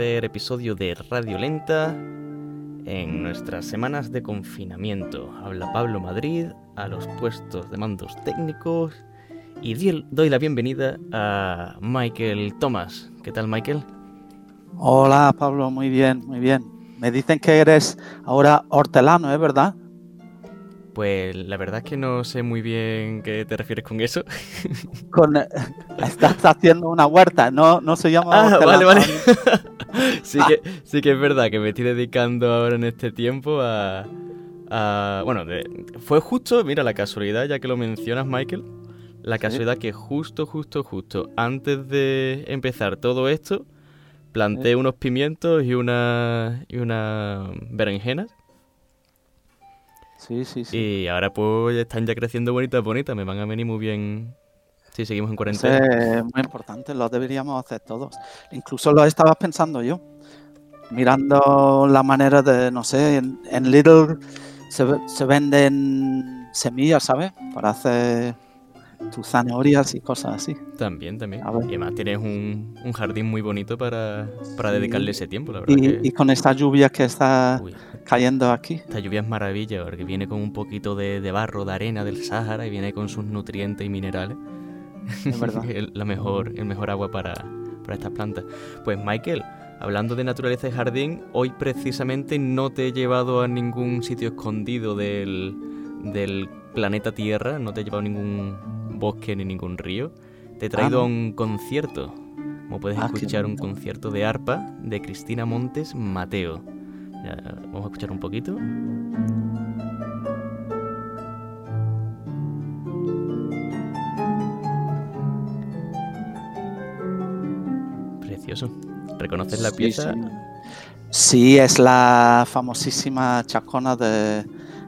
episodio de Radio Lenta, en nuestras semanas de confinamiento. Habla Pablo Madrid a los puestos de mandos técnicos y doy la bienvenida a Michael Thomas. ¿Qué tal, Michael? Hola, Pablo, muy bien, muy bien. Me dicen que eres ahora hortelano, ¿es verdad? Pues la verdad es que no sé muy bien qué te refieres con eso. Con, estás haciendo una huerta, no, no se llama. Ah, vale, vale. sí, que, sí que es verdad que me estoy dedicando ahora en este tiempo a. bueno, fue justo, mira, la casualidad, ya que lo mencionas, Michael. La casualidad que justo, justo, justo antes de empezar todo esto, planté unos pimientos y una y unas berenjenas Sí, sí, sí. Y ahora pues están ya creciendo bonitas, bonitas. Me van a venir muy bien si seguimos en cuarentena. es muy importante, lo deberíamos hacer todos. Incluso lo estaba pensando yo. Mirando la manera de, no sé, en, Little se, se venden semillas, ¿sabes? Para hacer tus zanahorias y cosas así. También, también. Y además tienes un, jardín muy bonito para, dedicarle ese tiempo, la verdad. Y, con esta lluvia que está cayendo aquí. Esta lluvia es maravilla, porque viene con un poquito de, barro, de arena del Sáhara y viene con sus nutrientes y minerales. Es verdad. el, la mejor, el mejor agua para, para estas plantas. Pues Michael, hablando de naturaleza y jardín, hoy precisamente no te he llevado a ningún sitio escondido del, del planeta Tierra, no te he llevado a ningún bosque ni ningún río. Te he traído a un concierto. Como puedes ah, escuchar, un concierto de arpa de Cristina Montes Mateo. Vamos a escuchar un poquito. Precioso. ¿Reconoces la pieza? Sí. es la famosísima chacona de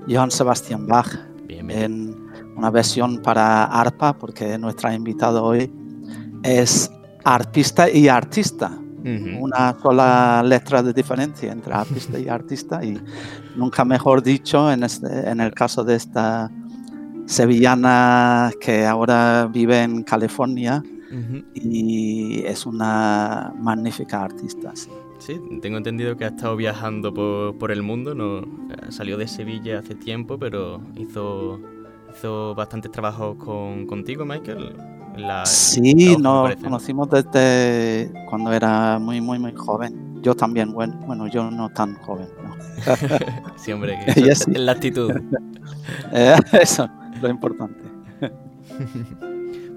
Johann Sebastian Bach. En una versión para arpa, porque nuestra invitada hoy es artista y artista. Una sola letra de diferencia entre artista y artista y nunca mejor dicho en, este, en el caso de esta sevillana que ahora vive en California y es una magnífica artista. Sí. tengo entendido que ha estado viajando por, por el mundo, no salió de Sevilla hace tiempo, pero hizo hizo bastantes trabajos con, contigo, Michael. Sí, nos conocimos desde cuando era muy, muy, muy joven. Yo también, bueno, bueno yo no tan joven. sí, hombre, que es la actitud. Eh, eso, lo importante.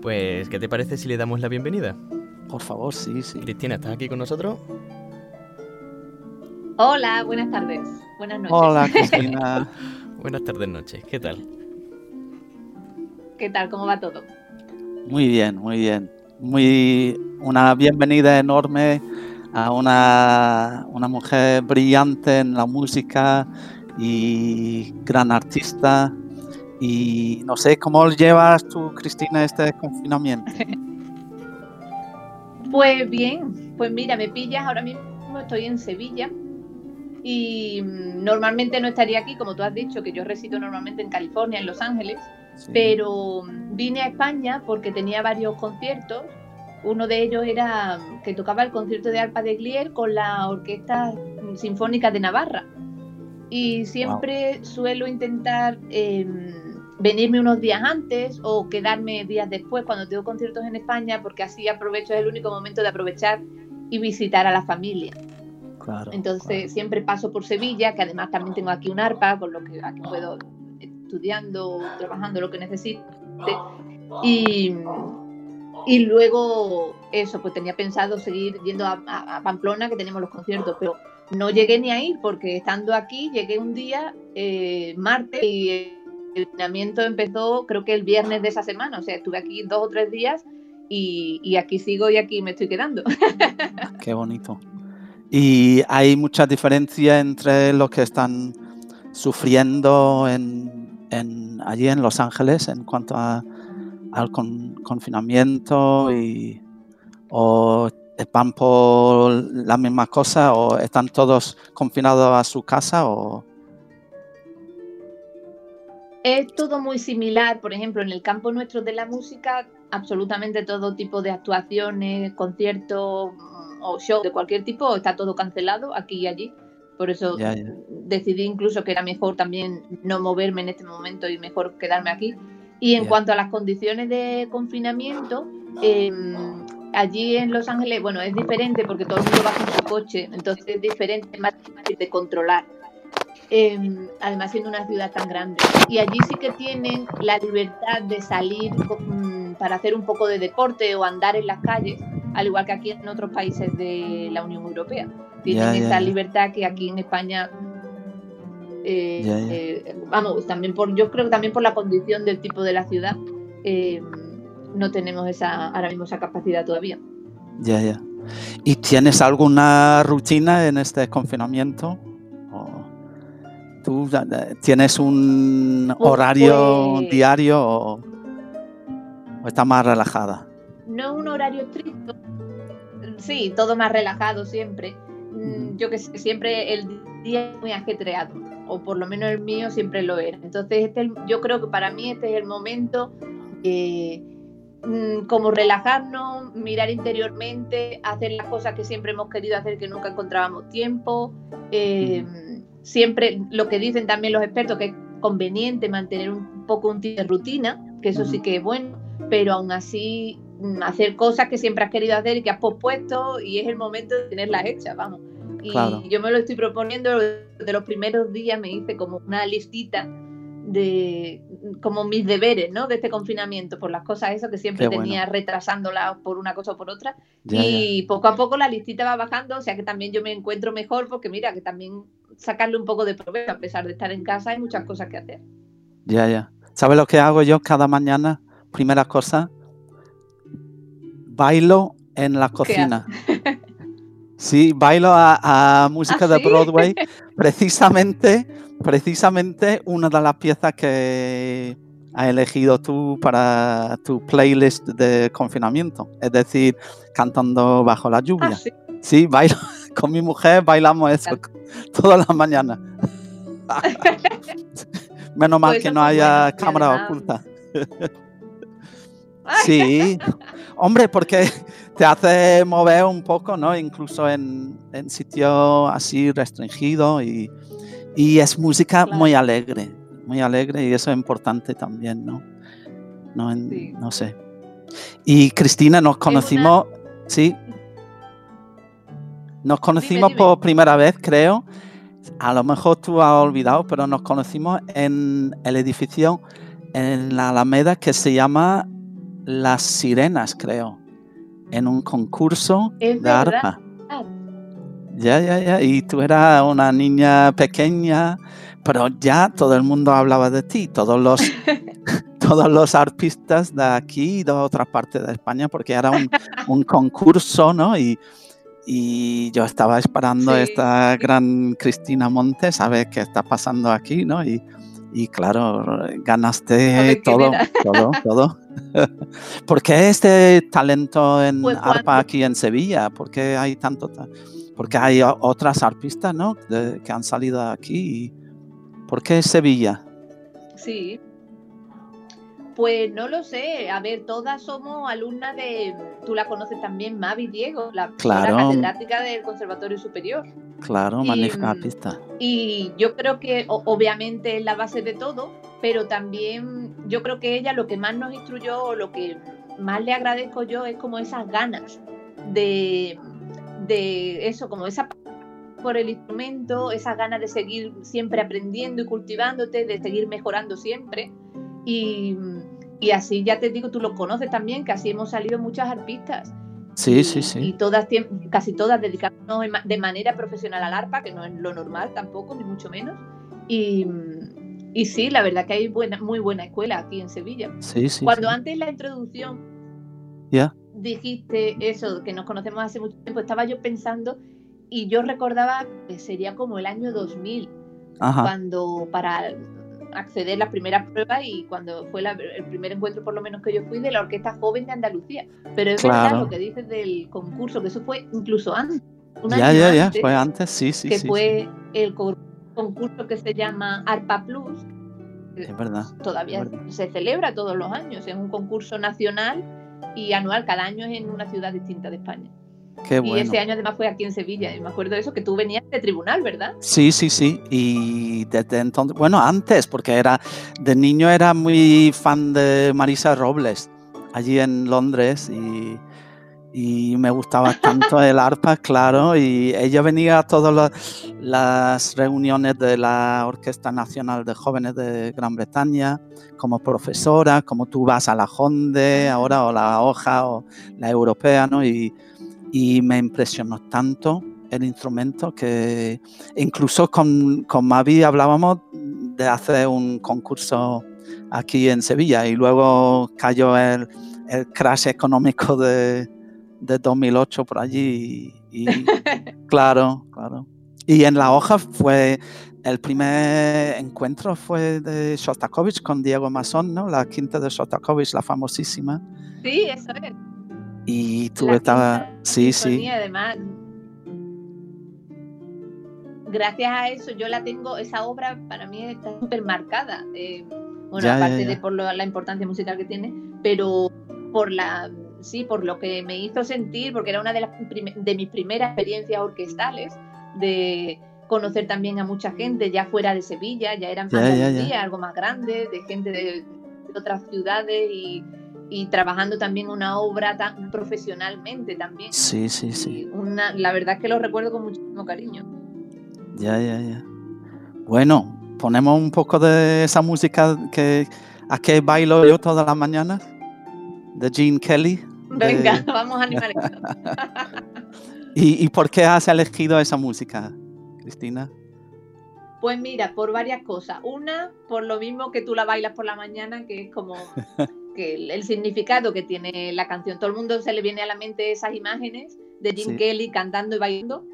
pues, ¿qué te parece si le damos la bienvenida? Por favor, sí, sí. Cristina, ¿estás aquí con nosotros? Hola, buenas tardes. Buenas noches. Hola, Cristina. buenas tardes, noches. ¿Qué tal? ¿Qué tal? ¿Cómo va todo? Muy bien, muy bien. Muy una bienvenida enorme a una, una mujer brillante en la música y gran artista. Y no sé, ¿cómo llevas tú, Cristina, este confinamiento? pues bien, pues mira, me pillas ahora mismo, estoy en Sevilla y mm, normalmente no estaría aquí, como tú has dicho, que yo resido normalmente en California, en Los Ángeles, pero vine a España porque tenía varios conciertos. Uno de ellos era que tocaba el concierto de arpa de Glier con la Orquesta Sinfónica de Navarra. Y siempre suelo intentar em, venirme unos días antes o quedarme días después cuando tengo conciertos en España, porque así aprovecho, es el único momento de aprovechar y visitar a la familia. Entonces siempre paso por Sevilla, que además también tengo aquí un arpa, con lo que aquí puedo estudiando, trabajando, lo que necesite. Y, y luego eso, pues tenía pensado seguir yendo a, Pamplona, que tenemos los conciertos, pero no llegué ni a ir porque estando aquí llegué un día, eh, martes, y el entrenamiento empezó creo que el viernes de esa semana, o sea, estuve aquí dos o tres días y, y aquí sigo y aquí me estoy quedando. Qué bonito. Y hay mucha diferencia entre los que están sufriendo en allí en Los Ángeles en cuanto al confinamiento y o van por la misma cosa o están todos confinados a su casa o Es todo muy similar, por ejemplo, en el campo nuestro de la música, absolutamente todo tipo de actuaciones, conciertos mm, o shows de cualquier tipo, está todo cancelado aquí y allí. Por eso decidí incluso que era mejor también no moverme en este momento y mejor quedarme aquí. Y en cuanto a las condiciones de confinamiento, em, allí en Los Ángeles, bueno, es diferente porque todo el mundo va con su coche, entonces es diferente, más difícil de controlar. Em, además siendo una ciudad tan grande. Y allí sí que tienen la libertad de salir mm, para hacer un poco de deporte o andar en las calles, al igual que aquí en otros países de la Unión Europea. Tienen esa libertad que aquí en España eh, eh, vamos, también por, yo creo que también por la condición del tipo de la ciudad, eh, no tenemos esa, ahora mismo esa capacidad todavía. Ya, ya. ¿Y tienes alguna rutina en este confinamiento? ¿Tú tienes un pues, horario pues diario o, estás más relajada? No un horario estricto. Sí, todo más relajado siempre. Mm, yo que sé, siempre el día es muy ajetreado, o por lo menos el mío siempre lo era. Entonces, este, yo creo que para mí este es el momento eh, mm, como relajarnos, mirar interiormente, hacer las cosas que siempre hemos querido hacer que nunca encontrábamos tiempo. Eh, siempre lo que dicen también los expertos, que es conveniente mantener un poco un tipo de rutina, que eso sí que es bueno, pero aún así hacer cosas que siempre has querido hacer y que has pospuesto y es el momento de tenerlas hechas, vamos. Y yo me lo estoy proponiendo, de los primeros días me hice como una listita de como mis deberes, ¿no? De este confinamiento, por las cosas eso que siempre tenía retrasándolas por una cosa o por otra. y poco a poco la listita va bajando, o sea que también yo me encuentro mejor porque mira, que también sacarle un poco de provecho, a pesar de estar en casa, hay muchas cosas que hacer. Ya, ya. ¿Sabes lo que hago yo cada mañana? Primera cosa, bailo en la cocina. Sí, bailo a, música ¿Ah, de Broadway. Precisamente, precisamente una de las piezas que has elegido tú para tu playlist de confinamiento. Es decir, cantando bajo la lluvia. Ah, sí? sí? bailo con mi mujer, bailamos eso todas las mañanas. Menos mal pues que no haya cámara oculta. Sí, hombre, porque te hace mover un poco, ¿no? Incluso en, en sitios así restringidos y, es música muy alegre, muy alegre y eso es importante también, ¿no? No, no sé. Y Cristina, nos conocimos, sí, nos conocimos por primera vez, creo. A lo mejor tú has olvidado, pero nos conocimos en el edificio en la Alameda que se llama Las Sirenas, creo. En un concurso de arpa. Ya, ya, ya. Y tú eras una niña pequeña, pero ya todo el mundo hablaba de ti. Todos los, todos los arpistas de aquí y de otras partes de España, porque era un, un concurso, ¿no? Y, y yo estaba esperando a esta gran Cristina Montes a ver qué está pasando aquí, ¿no? Y, y claro, ganaste todo, todo, todo. ¿Por qué este talento en pues arpa aquí en Sevilla? ¿Por qué hay tanto? Porque hay otras arpistas, ¿no? que han salido aquí. ¿Por qué Sevilla? Sí, pues no lo sé. A ver, todas somos alumnas de. Tú la conoces también, Mavi Diego, la, catedrática del Conservatorio Superior. Claro, magnífica pista. Y yo creo que obviamente es la base de todo, pero también yo creo que ella lo que más nos instruyó, o lo que más le agradezco yo, es como esas ganas de, de eso, como esa por el instrumento, esas ganas de seguir siempre aprendiendo y cultivándote, de seguir mejorando siempre. Y, así ya te digo, tú lo conoces también, que así hemos salido muchas arpistas. Sí, sí, sí. Y todas, casi todas dedicándonos de manera profesional al arpa, que no es lo normal tampoco, ni mucho menos. Y, y sí, la verdad que hay buena, muy buena escuela aquí en Sevilla. Sí, sí. Cuando antes la introducción ya dijiste eso, que nos conocemos hace mucho tiempo, estaba yo pensando y yo recordaba que sería como el año 2000, cuando para acceder a las primeras pruebas y cuando fue el primer encuentro, por lo menos que yo fui, de la Orquesta Joven de Andalucía. Pero es verdad lo que dices del concurso, que eso fue incluso antes. ya, ya, ya, fue antes, sí, sí. Que fue el concurso que se llama ARPA Plus, es verdad. Todavía se celebra todos los años, es un concurso nacional y anual, cada año es en una ciudad distinta de España. Y ese año además fue aquí en Sevilla, y me acuerdo de eso, que tú venías de tribunal, ¿verdad? Sí, sí, sí, y desde entonces, bueno, antes, porque era, de niño era muy fan de Marisa Robles, allí en Londres, y y me gustaba tanto el arpa, claro, y ella venía a todas las, reuniones de la Orquesta Nacional de Jóvenes de Gran Bretaña como profesora, como tú vas a la Honde ahora, o la Hoja, o la Europea, ¿no? Y, y me impresionó tanto el instrumento que incluso con, con Mavi hablábamos de hacer un concurso aquí en Sevilla y luego cayó el, el crash económico de, de 2008 por allí. Y, claro, claro. Y en la hoja fue el primer encuentro fue de Shostakovich con Diego Masón, ¿no? La quinta de Shostakovich, la famosísima. Sí, eso es. Y tú estabas, sí, sí. Además, gracias a eso yo la tengo, esa obra para mí está súper marcada. Eh, bueno, aparte de por la importancia musical que tiene, pero por la sí, por lo que me hizo sentir, porque era una de, las de mis primeras experiencias orquestales, de conocer también a mucha gente ya fuera de Sevilla, ya eran algo más grande, de gente de, otras ciudades y, trabajando también una obra tan profesionalmente también. Sí, sí, sí. Una, la verdad es que lo recuerdo con muchísimo cariño. Ya, ya, ya. Bueno, ponemos un poco de esa música que a que bailo yo todas las mañanas, de Gene Kelly. Venga, vamos a animar esto. ¿Y, por qué has elegido esa música, Cristina? Pues mira, por varias cosas. Una, por lo mismo que tú la bailas por la mañana, que es como que el, significado que tiene la canción. Todo el mundo se le viene a la mente esas imágenes de Jim Kelly cantando y bailando.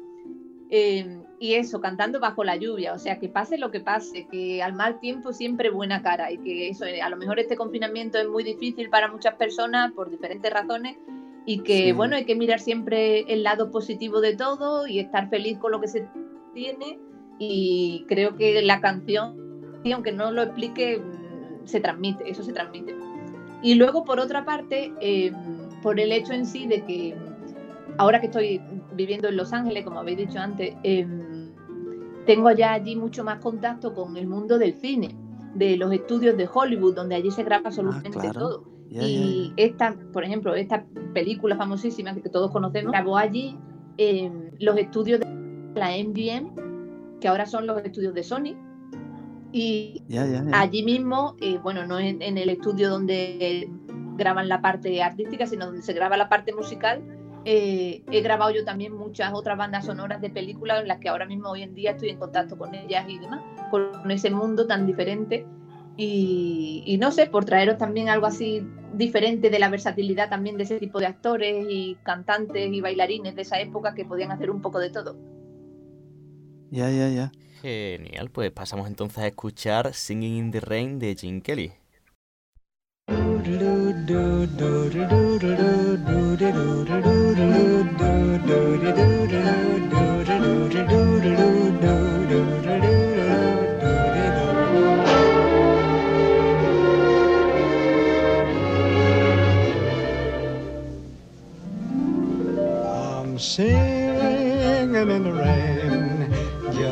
Eh, y eso, cantando bajo la lluvia, o sea, que pase lo que pase, que al mal tiempo siempre buena cara y que eso, a lo mejor este confinamiento es muy difícil para muchas personas por diferentes razones y que bueno, hay que mirar siempre el lado positivo de todo y estar feliz con lo que se tiene y creo que la canción, aunque no lo explique, se transmite, eso se transmite. Y luego, por otra parte, em, por el hecho en sí de que ahora que estoy viviendo en Los Ángeles, como habéis dicho antes, em, tengo ya allí mucho más contacto con el mundo del cine, de los estudios de Hollywood, donde allí se graba ah, absolutamente todo. y esta, por ejemplo, esta película famosísima que todos conocemos, grabó allí em, los estudios de la MGM, que ahora son los estudios de Sony. Y allí mismo, eh, bueno, no en, en el estudio donde graban la parte artística, sino donde se graba la parte musical, eh, he grabado yo también muchas otras bandas sonoras de películas en las que ahora mismo hoy en día estoy en contacto con ellas y demás, con ese mundo tan diferente. Y, no sé, por traeros también algo así diferente de la versatilidad también de ese tipo de actores y cantantes y bailarines de esa época que podían hacer un poco de todo. Ya, ya, ya. Genial, pues pasamos entonces a escuchar Singing in the Rain de Jim Kelly.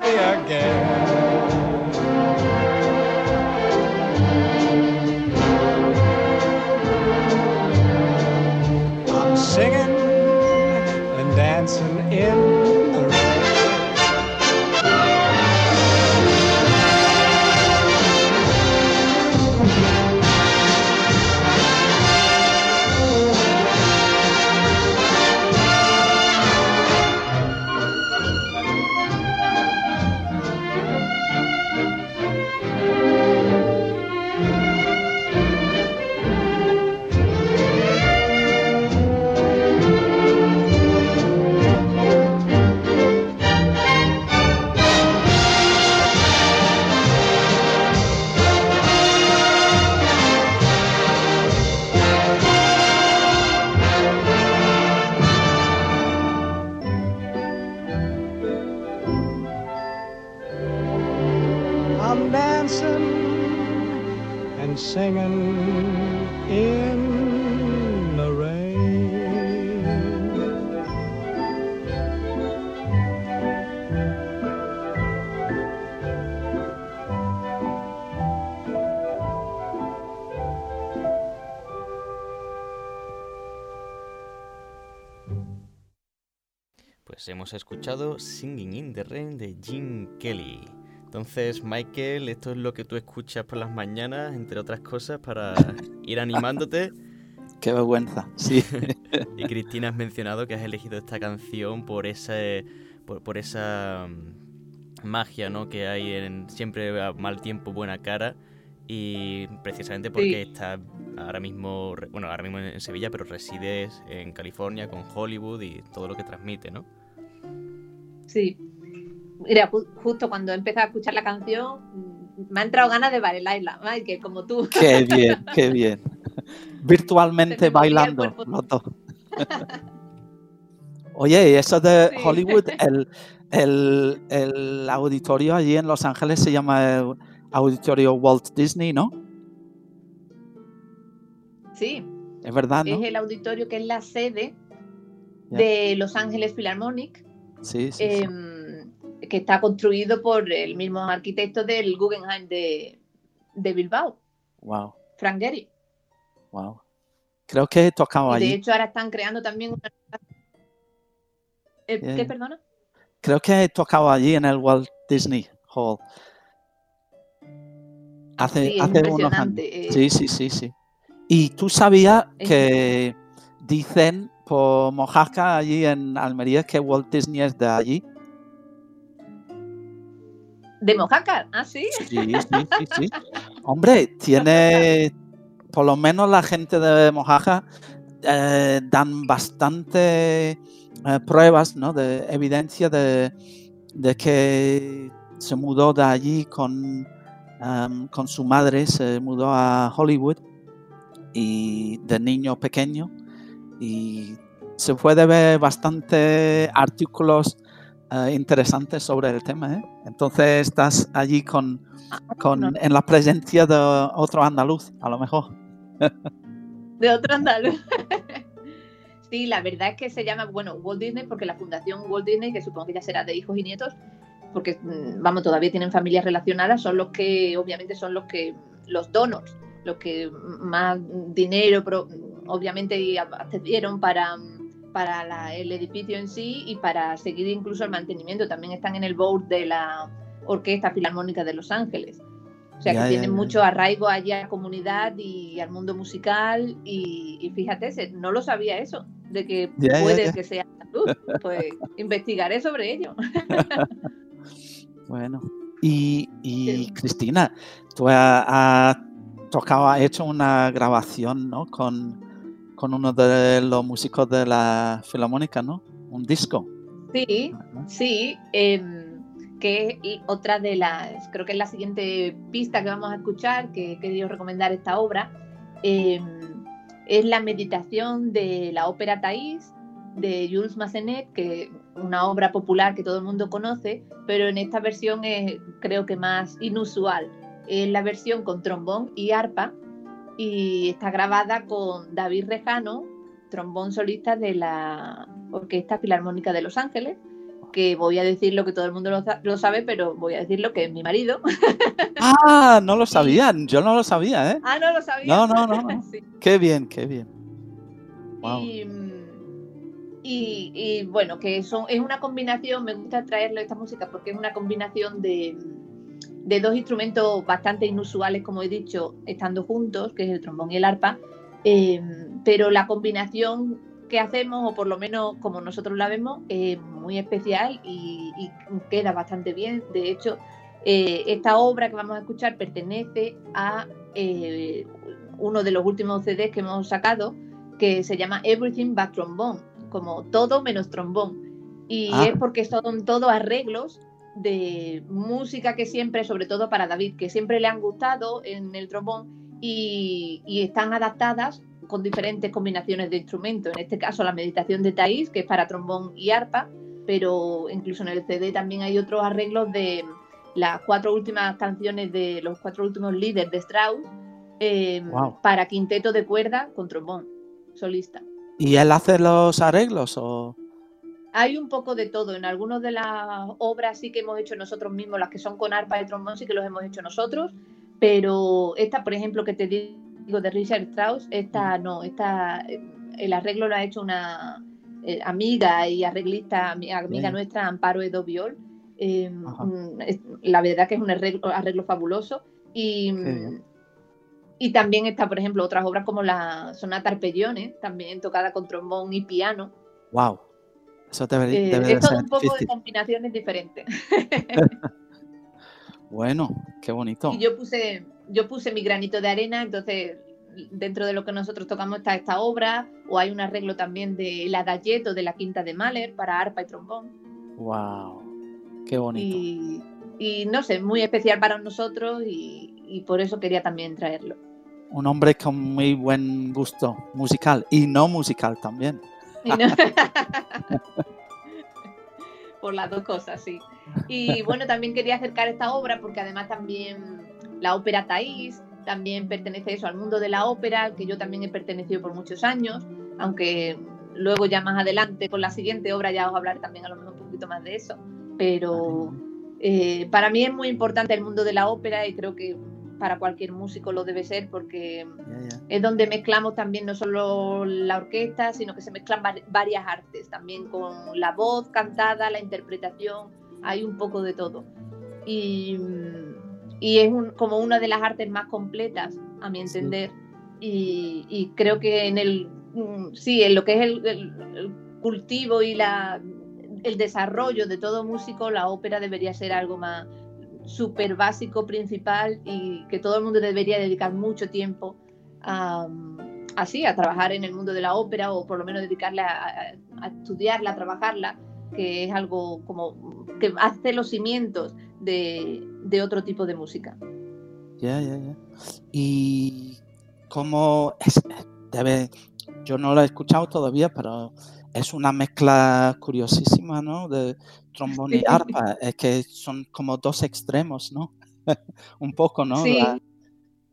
Happy again. Hemos escuchado Singing in the Rain de Jim Kelly. Entonces, Michael, esto es lo que tú escuchas por las mañanas, entre otras cosas, para ir animándote. Qué vergüenza, sí. y Cristina, has mencionado que has elegido esta canción por ese, por, esa mm, magia, ¿no? Que hay en siempre a mal tiempo, buena cara. Y precisamente porque estás ahora mismo, bueno, ahora mismo en Sevilla, pero resides en California con Hollywood y todo lo que transmite, ¿no? Sí. Mira, justo cuando empecé a escuchar la canción, me ha entrado ganas de bailarla, que como tú. Qué bien, qué bien. Virtualmente bailando los dos. Oye, y eso de Hollywood, el, el, auditorio allí en Los Ángeles se llama Auditorio Walt Disney, ¿no? Sí. Es verdad, ¿no? Es el auditorio que es la sede de Los Ángeles Philharmonic Em, que está construido por el mismo arquitecto del Guggenheim de, Bilbao. Wow. Frank Gehry. Wow. Creo que he tocado allí. De hecho, ahora están creando también una... ¿Qué, perdona? Creo que he tocado allí en el Walt Disney Hall. Hace, sí, hace unos años. Eh. Sí, sí, sí, sí. Y tú sabías que dicen por Mojaca, allí en Almería, que Walt Disney es de allí. ¿De Mojaca? ¿Ah, sí? Sí, sí, sí, sí. Hombre, tiene, por lo menos la gente de Mojaca eh, dan bastante eh, pruebas, ¿no? De evidencia de, que se mudó de allí con, em, con su madre, se mudó a Hollywood y de niño pequeño y se puede ver bastante artículos eh, interesantes sobre el tema. ¿eh? Entonces estás allí con, ah, con, en la presencia de otro andaluz, a lo mejor. De otro andaluz. Sí, la verdad es que se llama, bueno, Walt Disney, porque la fundación Walt Disney, que supongo que ya será de hijos y nietos, porque, mm, vamos, todavía tienen familias relacionadas, son los que, obviamente, son los que, los donors, los que más dinero, obviamente, accedieron para, para el edificio en sí y para seguir incluso el mantenimiento. También están en el board de la Orquesta Filarmónica de Los Ángeles. O sea que tienen mucho arraigo allá a la comunidad y al mundo musical. Y, fíjate, no lo sabía eso, de que puede que sea luz. Pues investigaré sobre ello. bueno, y, Cristina, tú has, tocado, has hecho una grabación ¿no? con con uno de los músicos de la Filarmónica, ¿no? Un disco. Sí, sí. Em, que es otra de las, creo que es la siguiente pista que vamos a escuchar, que he querido recomendar esta obra, em, es la meditación de la ópera Thais de Jules Massenet, que es una obra popular que todo el mundo conoce, pero en esta versión es creo que más inusual. Es la versión con trombón y arpa, y está grabada con David Rejano, trombón solista de la Orquesta Filarmónica de Los Ángeles, que voy a decir lo que todo el mundo lo, sabe, pero voy a decir lo que es mi marido. Ah, no lo sabía, yo no lo sabía, ¿eh? Ah, no lo sabía. No, no, no. Qué bien, qué bien. Y, bueno, que eso es una combinación, me gusta traerle esta música porque es una combinación de, dos instrumentos bastante inusuales, como he dicho, estando juntos, que es el trombón y el arpa, eh, pero la combinación que hacemos, o por lo menos como nosotros la vemos, es muy especial y, queda bastante bien. De hecho, eh, esta obra que vamos a escuchar pertenece a eh, uno de los últimos CDs que hemos sacado, que se llama Everything But Trombone, como todo menos trombón. Y ah. es porque son todos arreglos de música que siempre, sobre todo para David, que siempre le han gustado en el trombón y, y están adaptadas con diferentes combinaciones de instrumentos. En este caso, la meditación de Thais, que es para trombón y arpa, pero incluso en el CD también hay otros arreglos de las cuatro últimas canciones de los cuatro últimos líderes de Strauss em, para quinteto de cuerda con trombón solista. ¿Y él hace los arreglos o...? Hay un poco de todo. En algunas de las obras sí que hemos hecho nosotros mismos, las que son con arpa y trombón sí que los hemos hecho nosotros, pero esta, por ejemplo, que te digo de Richard Strauss, esta no, esta, el arreglo lo ha hecho una eh, amiga y arreglista, amiga nuestra, Amparo Edo Viol. Em, la verdad que es un arreglo, fabuloso. Y, y también está, por ejemplo, otras obras como la Sonata Arpeggione, también tocada con trombón y piano. ¡Wow! Eso te eh, es todo un poco de combinaciones diferentes. bueno, qué bonito. Y yo puse, yo puse mi granito de arena, entonces dentro de lo que nosotros tocamos está esta obra, o hay un arreglo también de la Dayeto de la Quinta de Mahler para arpa y trombón. ¡Wow! ¡Qué bonito! Y, no sé, muy especial para nosotros y, por eso quería también traerlo. Un hombre con muy buen gusto musical y no musical también. por las dos cosas, sí. Y bueno, también quería acercar esta obra porque además también la ópera Thais también pertenece eso al mundo de la ópera, que yo también he pertenecido por muchos años, aunque luego ya más adelante con la siguiente obra ya os hablaré también a lo mejor un poquito más de eso. Pero eh, para mí es muy importante el mundo de la ópera y creo que para cualquier músico lo debe ser porque es donde mezclamos también no solo la orquesta, sino que se mezclan varias artes, también con la voz cantada, la interpretación, hay un poco de todo. Y y es como una de las artes más completas, a mi entender. Y, creo que en el, mm, sí, en lo que es el, cultivo y la, el desarrollo de todo músico, la ópera debería ser algo más súper básico, principal y que todo el mundo debería dedicar mucho tiempo a, así, a trabajar en el mundo de la ópera o por lo menos dedicarle a, estudiarla, a trabajarla, que es algo como que hace los cimientos de, otro tipo de música. Ya, ya, ya. Y como debe, yo no lo he escuchado todavía, pero es una mezcla curiosísima, ¿no? De trombón y arpa. Es que son como dos extremos, ¿no? Un poco, ¿no? Sí.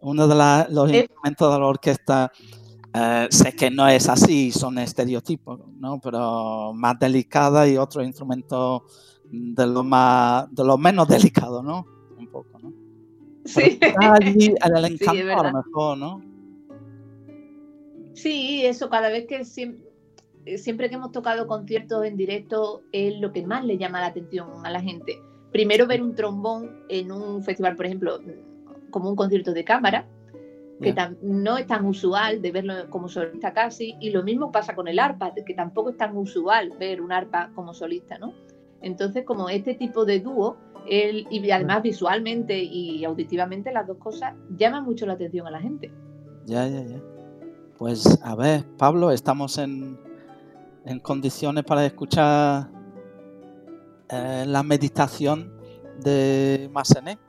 uno de los instrumentos de la orquesta, eh, sé que no es así, son estereotipos, ¿no? Pero más delicada y otro instrumento de lo más, de lo menos delicado, ¿no? Un poco, ¿no? Sí. Allí, el encanto a lo mejor, ¿no? Sí, eso cada vez que siempre, siempre que hemos tocado conciertos en directo es lo que más le llama la atención a la gente. Primero ver un trombón en un festival, por ejemplo, como un concierto de cámara, que no es tan usual de verlo como solista casi, y lo mismo pasa con el arpa, que tampoco es tan usual ver un arpa como solista, ¿no? Entonces, como este tipo de dúo, y además visualmente y auditivamente las dos cosas llaman mucho la atención a la gente. Ya, ya, ya. Pues a ver, Pablo, estamos en, condiciones para escuchar eh, la meditación de Massenet.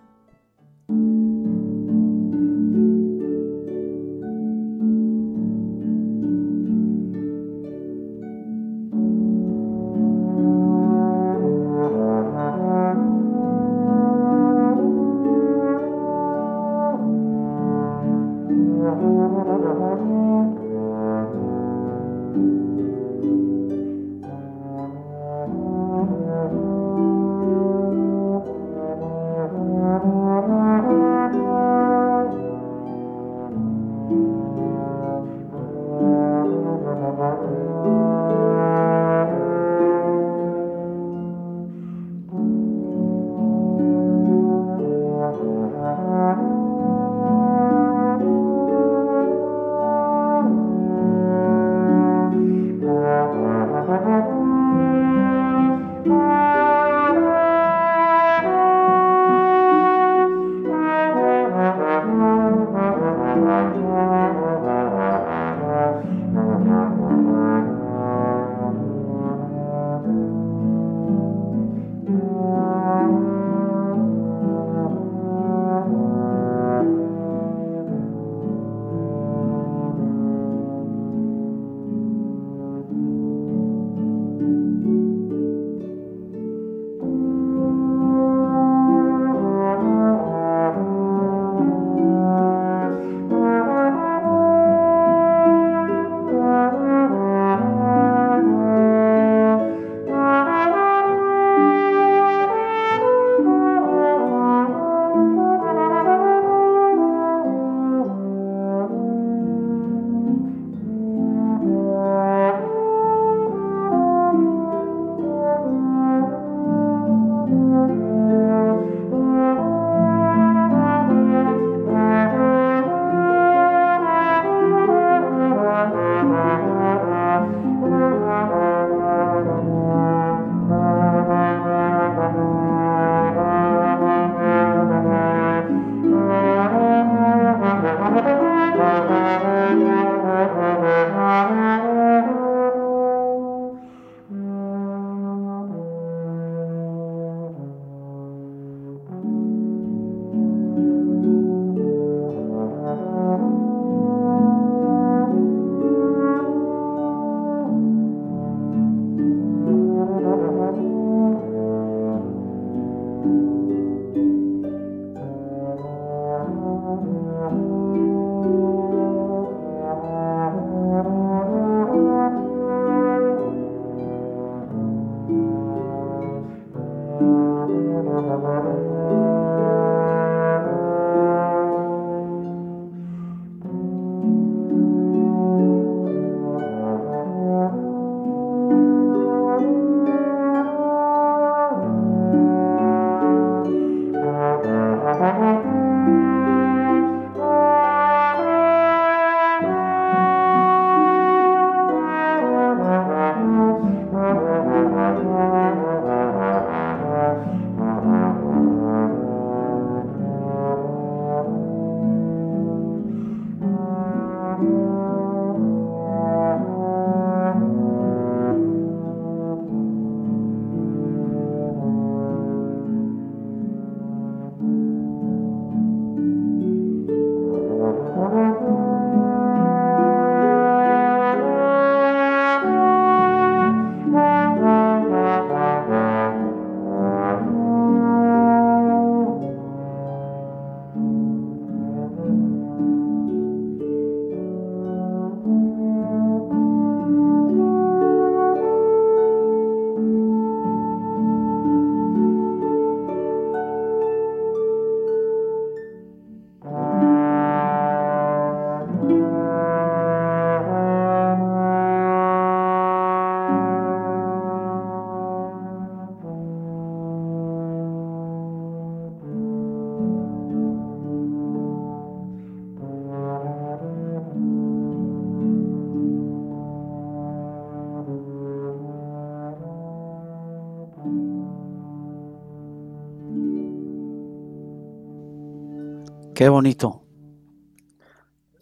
Qué bonito.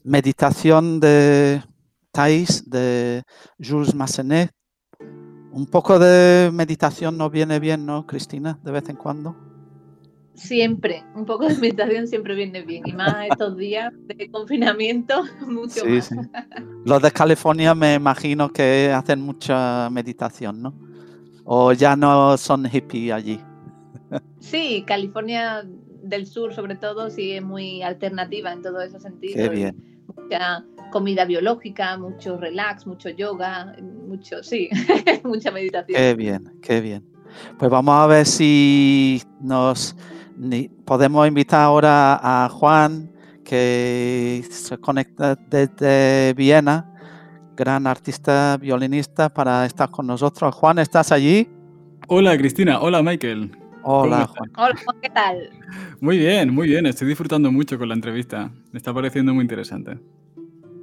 Meditación de Thais, de Jules Massenet. Un poco de meditación nos viene bien, ¿no, Cristina? De vez en cuando. Siempre, un poco de meditación siempre viene bien. Y más estos días de confinamiento, mucho más. Sí. Los de California me imagino que hacen mucha meditación, ¿no? O ya no son hippie allí. Sí, California del sur sobre todo sí es muy alternativa en todo ese sentido. Qué bien. Mucha comida biológica, mucho relax, mucho yoga, mucho, sí, mucha meditación. Qué bien, qué bien. Pues vamos a ver si nos podemos invitar ahora a Juan, que se conecta desde Viena, gran artista violinista, para estar con nosotros. Juan, ¿estás allí? Hola Cristina, hola Michael. Hola Juan. Hola ¿qué tal? Muy bien, muy bien, estoy disfrutando mucho con la entrevista. Me está pareciendo muy interesante.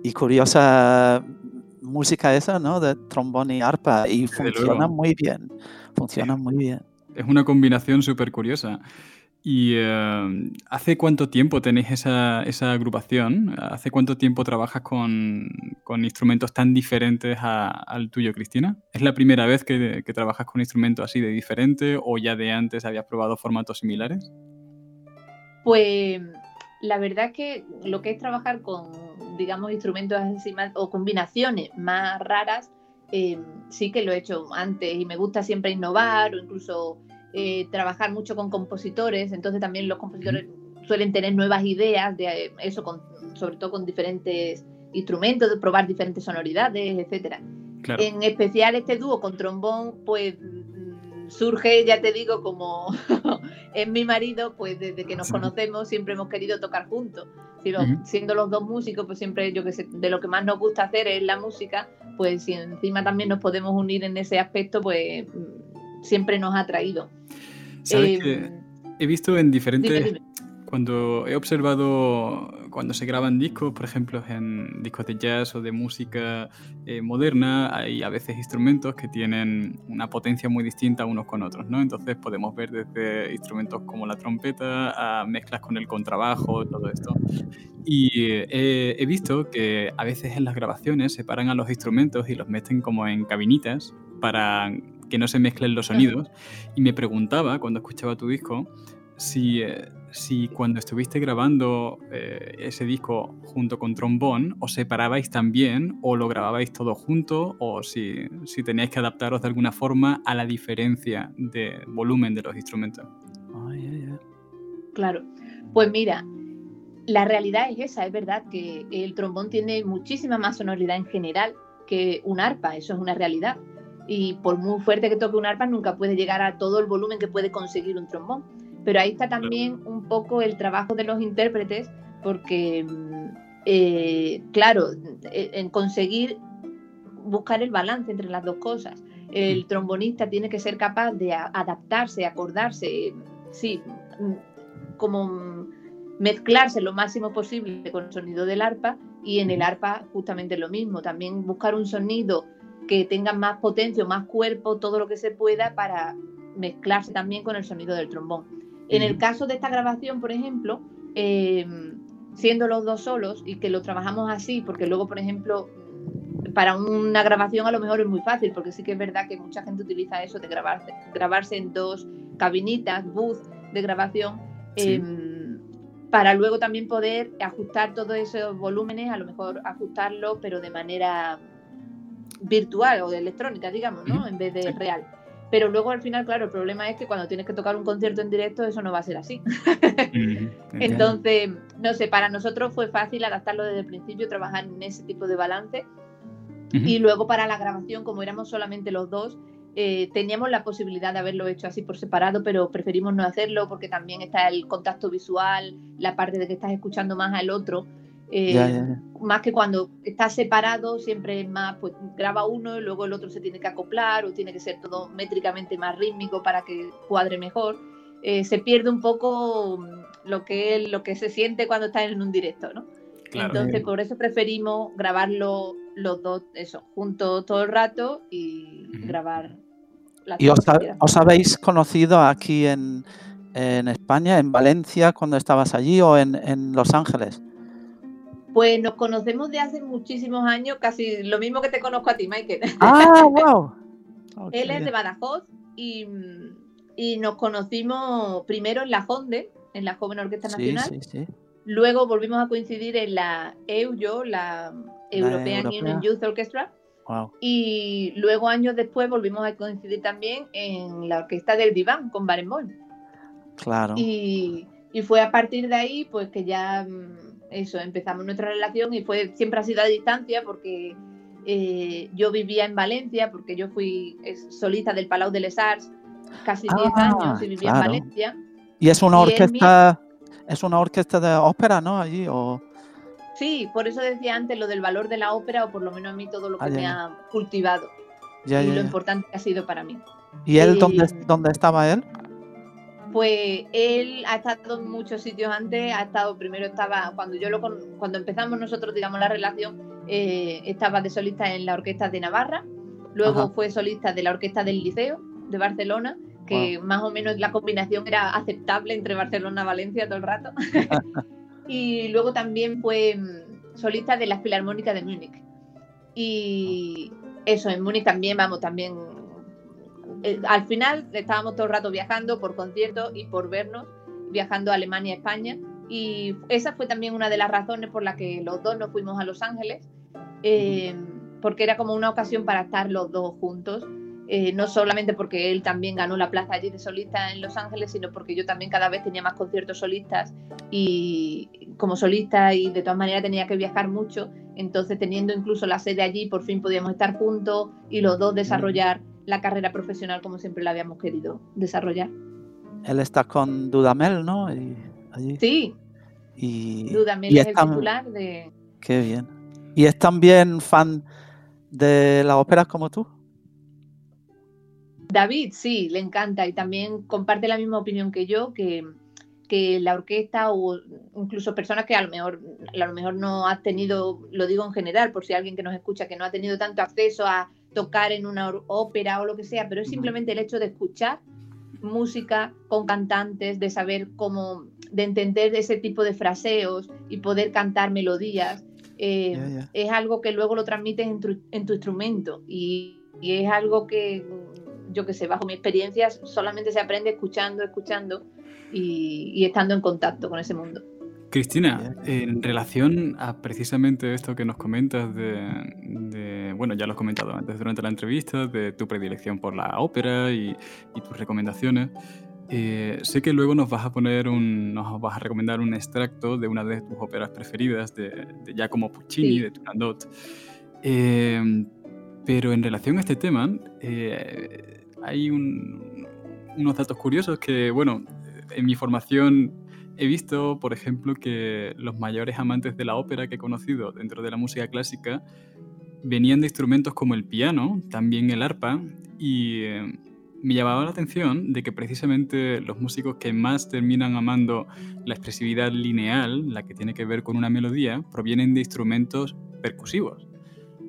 Y curiosa música esa, ¿no? De trombón y arpa. Y funciona muy bien. Funciona muy bien. Es una combinación súper curiosa. ¿Y em, hace cuánto tiempo tenéis esa, agrupación? ¿Hace cuánto tiempo trabajas con, instrumentos tan diferentes al tuyo, Cristina? ¿Es la primera vez que, trabajas con instrumentos así de diferente o ya de antes habías probado formatos similares? Pues la verdad es que lo que es trabajar con, digamos, instrumentos así o combinaciones más raras, em, sí que lo he hecho antes y me gusta siempre innovar o incluso eh, trabajar mucho con compositores, entonces también los compositores suelen tener nuevas ideas de eh, eso, con, sobre todo con diferentes instrumentos, de probar diferentes sonoridades, etcétera. En especial este dúo con trombón, pues mm, surge, ya te digo, como en mi marido, pues desde que nos conocemos siempre hemos querido tocar juntos. Siendo los dos músicos, pues siempre yo que sé, de lo que más nos gusta hacer es la música, pues si encima también nos podemos unir en ese aspecto, pues mm, siempre nos ha traído. ¿Sabes que he visto en diferentes... Cuando he observado cuando se graban discos, por ejemplo, en discos de jazz o de música eh, moderna, hay a veces instrumentos que tienen una potencia muy distinta unos con otros, ¿no? Entonces podemos ver desde instrumentos como la trompeta a mezclas con el contrabajo, todo esto. Y eh, he visto que a veces en las grabaciones separan a los instrumentos y los meten como en cabinitas para que no se mezclen los sonidos. Y me preguntaba cuando escuchaba tu disco si, eh, si cuando estuviste grabando eh, ese disco junto con trombón, os separabais también o lo grababais todo junto o si, si teníais que adaptaros de alguna forma a la diferencia de volumen de los instrumentos. Claro, pues mira, la realidad es esa, es verdad que el trombón tiene muchísima más sonoridad en general que un arpa, eso es una realidad y por muy fuerte que toque un arpa nunca puede llegar a todo el volumen que puede conseguir un trombón. Pero ahí está también un poco el trabajo de los intérpretes porque, mm, eh, claro, e, en conseguir buscar el balance entre las dos cosas. El mm. trombonista tiene que ser capaz de adaptarse, acordarse, sí, mm, como mezclarse lo máximo posible con el sonido del arpa y en el arpa justamente lo mismo, también buscar un sonido que tengan más potencia o más cuerpo, todo lo que se pueda para mezclarse también con el sonido del trombón. En el caso de esta grabación, por ejemplo, em, siendo los dos solos y que lo trabajamos así, porque luego, por ejemplo, para una grabación a lo mejor es muy fácil, porque sí que es verdad que mucha gente utiliza eso de grabarse, grabarse en dos cabinitas, booth de grabación, em, para luego también poder ajustar todos esos volúmenes, a lo mejor ajustarlo, pero de manera virtual o de electrónica, digamos, ¿no? En vez de real. Pero luego al final, claro, el problema es que cuando tienes que tocar un concierto en directo, eso no va a ser así. Entonces, no sé, para nosotros fue fácil adaptarlo desde el principio, trabajar en ese tipo de balance. Y luego para la grabación, como éramos solamente los dos, eh, teníamos la posibilidad de haberlo hecho así por separado, pero preferimos no hacerlo porque también está el contacto visual, la parte de que estás escuchando más al otro. Eh, más que cuando está separado, siempre es más, pues graba uno y luego el otro se tiene que acoplar o tiene que ser todo métricamente más rítmico para que cuadre mejor. Eh, se pierde un poco mm, lo que, lo que se siente cuando está en un directo, ¿no? Entonces, por eso preferimos grabarlo los dos, eso, juntos todo el rato y grabar. ¿Y os, os, habéis conocido aquí en, en España, en Valencia, cuando estabas allí o en, Los Ángeles? Pues nos conocemos de hace muchísimos años, casi lo mismo que te conozco a ti, Michael. Ah, wow. Él es de Badajoz y, nos conocimos primero en la Honde, en la Joven Orquesta Nacional. Sí, sí, Luego volvimos a coincidir en la EUYO, la, European Union Youth Orchestra. Y luego años después volvimos a coincidir también en la orquesta del Diván con Barenboim. Claro. Y, fue a partir de ahí pues que ya mm, eso, empezamos nuestra relación y fue siempre ha sido a distancia porque eh, yo vivía en Valencia, porque yo fui solista del Palau de les Arts casi 10 ah, años y vivía en Valencia. Y es una orquesta, es una orquesta de ópera, ¿no? Allí o... Sí, por eso decía antes lo del valor de la ópera, o por lo menos a mí todo lo que me ha cultivado. y lo importante que ha sido para mí. ¿Y él dónde, dónde estaba él? Pues él ha estado en muchos sitios antes, ha estado, primero estaba, cuando yo lo cuando empezamos nosotros, digamos, la relación, eh, estaba de solista en la orquesta de Navarra, luego fue solista de la orquesta del Liceo de Barcelona, que más o menos la combinación era aceptable entre Barcelona y Valencia todo el rato. y luego también fue mm, solista de la Filarmónica de Múnich. Y eso, en Múnich también, vamos, también. Eh, al final estábamos todo el rato viajando por conciertos y por vernos, viajando a Alemania y España. Y esa fue también una de las razones por las que los dos nos fuimos a Los Ángeles, eh, porque era como una ocasión para estar los dos juntos eh, no solamente porque él también ganó la plaza allí de solista en Los Ángeles, sino porque yo también cada vez tenía más conciertos solistas y como solista y de todas maneras tenía que viajar mucho, entonces teniendo incluso la sede allí, por fin podíamos estar juntos y los dos desarrollar la carrera profesional como siempre la habíamos querido desarrollar. Él está con Dudamel, ¿no? Sí. Y, Dudamel es, el titular de... Qué bien. ¿Y es también fan de las óperas como tú? David, sí, le encanta y también comparte la misma opinión que yo, que, que la orquesta o incluso personas que a lo mejor a lo mejor no ha tenido, lo digo en general, por si alguien que nos escucha que no ha tenido tanto acceso a tocar en una ópera o lo que sea, pero es simplemente el hecho de escuchar música con cantantes, de saber cómo, de entender ese tipo de fraseos y poder cantar melodías, eh, es algo que luego lo transmites en tu, en tu instrumento y, y es algo que yo que sé, bajo mi experiencia, solamente se aprende escuchando, escuchando y, estando en contacto con ese mundo. Cristina, en relación a precisamente esto que nos comentas de, bueno, ya lo has comentado antes durante la entrevista, de tu predilección por la ópera y, tus recomendaciones, eh, sé que luego nos vas a poner un, nos vas a recomendar un extracto de una de tus óperas preferidas de, Giacomo Puccini, de Turandot. Eh, pero en relación a este tema, eh, hay unos datos curiosos que, bueno, en mi formación he visto, por ejemplo, que los mayores amantes de la ópera que he conocido dentro de la música clásica venían de instrumentos como el piano, también el arpa, y eh, me llamaba la atención de que precisamente los músicos que más terminan amando la expresividad lineal, la que tiene que ver con una melodía, provienen de instrumentos percusivos.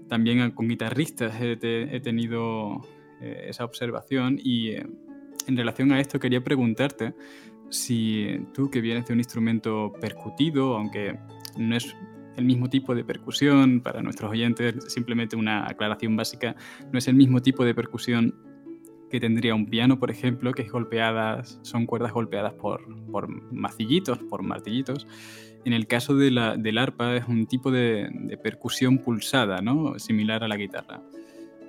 También con guitarristas he tenido eh, esa observación y eh, en relación a esto quería preguntarte si tú que vienes de un instrumento percutido, aunque no es el mismo tipo de percusión, para nuestros oyentes simplemente una aclaración básica, no es el mismo tipo de percusión que tendría un piano, por ejemplo, que es golpeadas, son cuerdas golpeadas por, por macillitos, por martillitos. En el caso de la, del arpa es un tipo de, de percusión pulsada, ¿no? similar a la guitarra.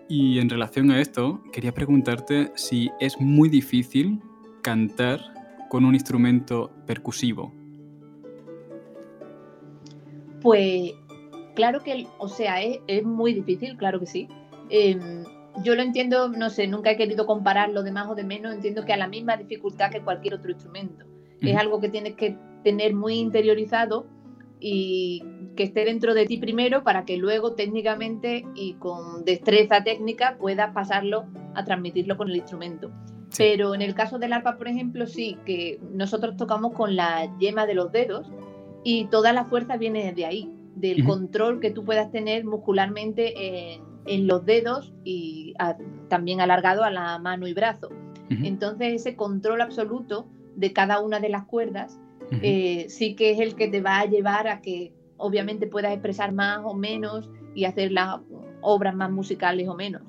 Y en relación a esto, quería preguntarte si es muy difícil cantar con un instrumento percusivo. Pues claro que, o sea, es, muy difícil, claro que sí. Em, yo lo entiendo, no sé, nunca he querido compararlo de más o de menos, entiendo que a la misma dificultad que cualquier otro instrumento. Es algo que tienes que tener muy interiorizado y que esté dentro de ti primero para que luego técnicamente y con destreza técnica puedas pasarlo a transmitirlo con el instrumento. Pero en el caso del arpa, por ejemplo, sí, que nosotros tocamos con la yema de los dedos y toda la fuerza viene de ahí, del control que tú puedas tener muscularmente en, los dedos y también alargado a la mano y brazo. Entonces ese control absoluto de cada una de las cuerdas, eh, sí que es el que te va a llevar a que obviamente puedas expresar más o menos y hacer las obras más musicales o menos.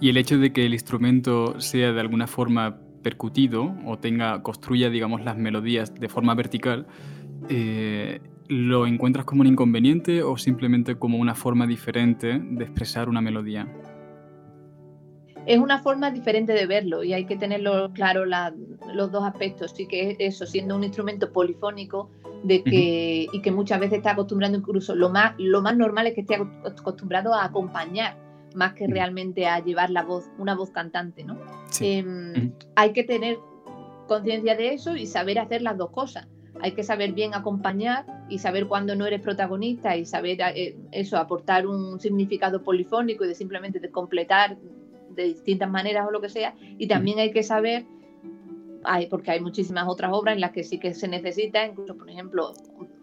Y el hecho de que el instrumento sea de alguna forma percutido o tenga, construya, digamos, las melodías de forma vertical, eh, ¿lo encuentras como un inconveniente o simplemente como una forma diferente de expresar una melodía? Es una forma diferente de verlo y hay que tenerlo claro los dos aspectos. Sí que eso, siendo un instrumento polifónico de que, y que muchas veces está acostumbrado incluso, lo más, lo más normal es que esté acostumbrado a acompañar más que realmente a llevar la voz, una voz cantante, ¿no? Em, hay que tener conciencia de eso y saber hacer las dos cosas. Hay que saber bien acompañar y saber cuándo no eres protagonista y saber eh, eso, aportar un significado polifónico y de simplemente de completar de distintas maneras o lo que sea. Y también hay que saber, hay, porque hay muchísimas otras obras en las que sí que se necesita, incluso, por ejemplo,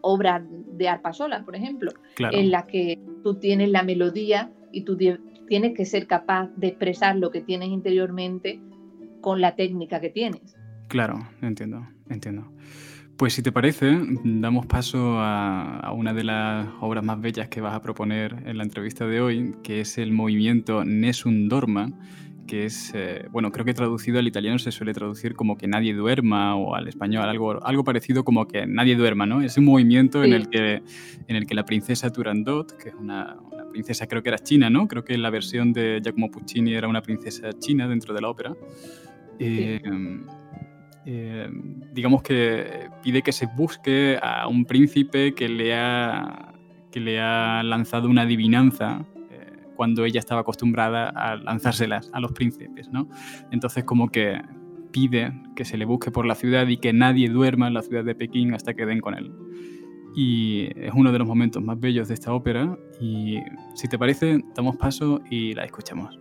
obras de arpa sola, por ejemplo, en las que tú tienes la melodía y tú tienes que ser capaz de expresar lo que tienes interiormente con la técnica que tienes. Claro, entiendo, entiendo. Pues si te parece, damos paso a, una de las obras más bellas que vas a proponer en la entrevista de hoy, que es el movimiento Nessun Dorma, que es, eh, bueno, creo que traducido al italiano se suele traducir como que nadie duerma o al español algo, algo parecido como que nadie duerma, ¿no? Es un movimiento en, el que, en el que la princesa Turandot, que es una, princesa creo que era china, ¿no? Creo que en la versión de Giacomo Puccini era una princesa china dentro de la ópera. Eh, eh, digamos que pide que se busque a un príncipe que le ha, que le ha lanzado una adivinanza eh, cuando ella estaba acostumbrada a lanzárselas a los príncipes, ¿no? Entonces como que pide que se le busque por la ciudad y que nadie duerma en la ciudad de Pekín hasta que den con él y es uno de los momentos más bellos de esta ópera y si te parece damos paso y la escuchamos.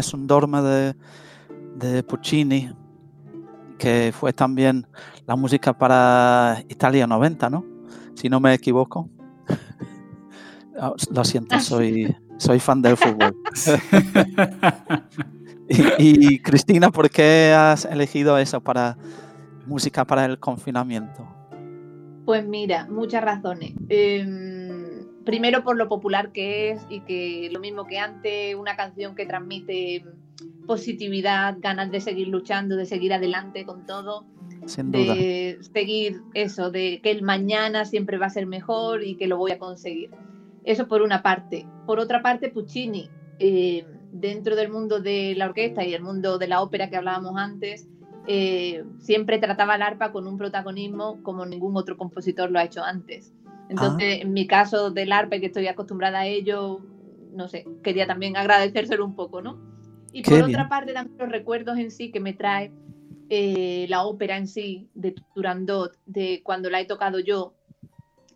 Nessun Dorma de, de Puccini, que fue también la música para Italia 90, ¿no? Si no me equivoco. Oh, lo siento, ah, soy, soy fan del fútbol. y, Cristina, ¿por qué has elegido eso para música para el confinamiento? Pues mira, muchas razones. Em, primero por lo popular que es y que lo mismo que antes, una canción que transmite positividad, ganas de seguir luchando, de seguir adelante con todo, de seguir eso, de que el mañana siempre va a ser mejor y que lo voy a conseguir. Eso por una parte. Por otra parte, Puccini, eh, dentro del mundo de la orquesta y el mundo de la ópera que hablábamos antes, eh, siempre trataba el arpa con un protagonismo como ningún otro compositor lo ha hecho antes. Entonces, ah. en mi caso del arpa, que estoy acostumbrada a ello, no sé, quería también agradecérselo un poco, ¿no? Y por otra parte, también los recuerdos en sí que me trae eh, la ópera en sí de Turandot, de cuando la he tocado yo,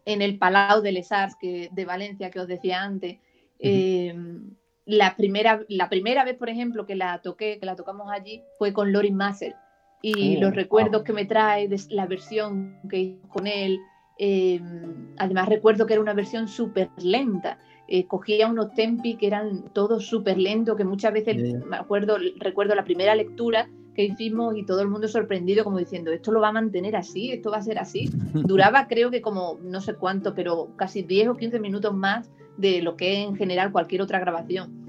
en el Palau de Les Arts que, de Valencia que os decía antes. Em, la, primera, la primera vez, por ejemplo, que la toqué, que la tocamos allí, fue con Lorin Masser. Y oh, los recuerdos que me trae de la versión que hizo con él, em, además recuerdo que era una versión súper lenta. Eh, cogía unos tempi que eran todos súper lentos, que muchas veces, me acuerdo, recuerdo la primera lectura que hicimos y todo el mundo sorprendido como diciendo, esto lo va a mantener así, esto va a ser así. Duraba creo que como no sé cuánto, pero casi 10 o 15 minutos más de lo que es en general cualquier otra grabación.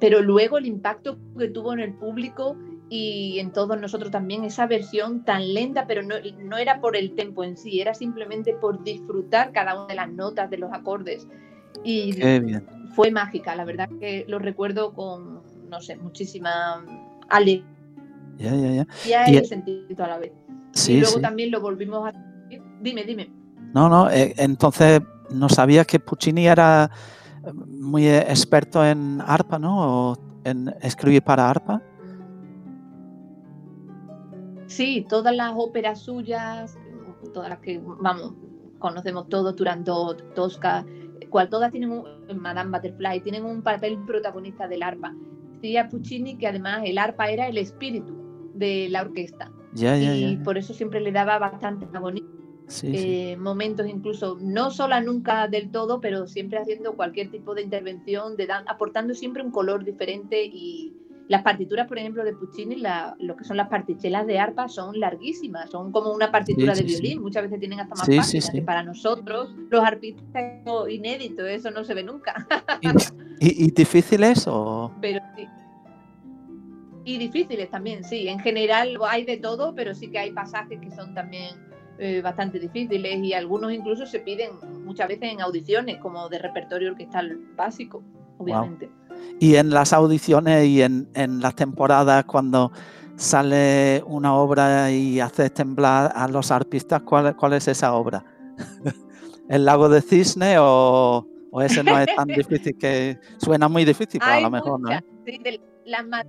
pero luego el impacto que tuvo en el público y en todos nosotros también, esa versión tan lenta, pero no, no era por el tempo en sí, era simplemente por disfrutar cada una de las notas, de los acordes. Y fue mágica, la verdad que lo recuerdo con, no sé, muchísima Ale. Ya, ya, ya. Ya he sentido a la vez. y luego también lo volvimos a. Dime, dime. No, no, eh, entonces no sabía que Puccini era eh, muy experto en arpa, ¿no? O en escribir para arpa. Sí, todas las óperas suyas, todas las que, vamos, conocemos todos, Turandot, Tosca, cual todas tienen un, Madame Butterfly, tienen un papel protagonista del arpa decía Puccini que además el arpa era el espíritu de la orquesta. y por eso siempre le daba bastante agonía. Eh, momentos incluso, no sola nunca del todo, pero siempre haciendo cualquier tipo de intervención, de aportando siempre un color diferente y las partituras, por ejemplo, de Puccini, lo que son las partichelas de arpa son larguísimas, son como una partitura de violín, muchas veces tienen hasta más páginas, que para nosotros, los arpistas, es inédito, eso no se ve nunca. ¿Y, difícil eso? Pero sí. Y difíciles también, sí. En general hay de todo, pero sí que hay pasajes que son también eh, bastante difíciles y algunos incluso se piden muchas veces en audiciones, como de repertorio orquestal básico, obviamente. Y en las audiciones y en, las temporadas, cuando sale una obra y hace temblar a los arpistas, ¿cuál, cuál es esa obra? ¿El lago de cisne o, o ese no es tan difícil que suena muy difícil, pero a lo mejor no. Sí, de las más,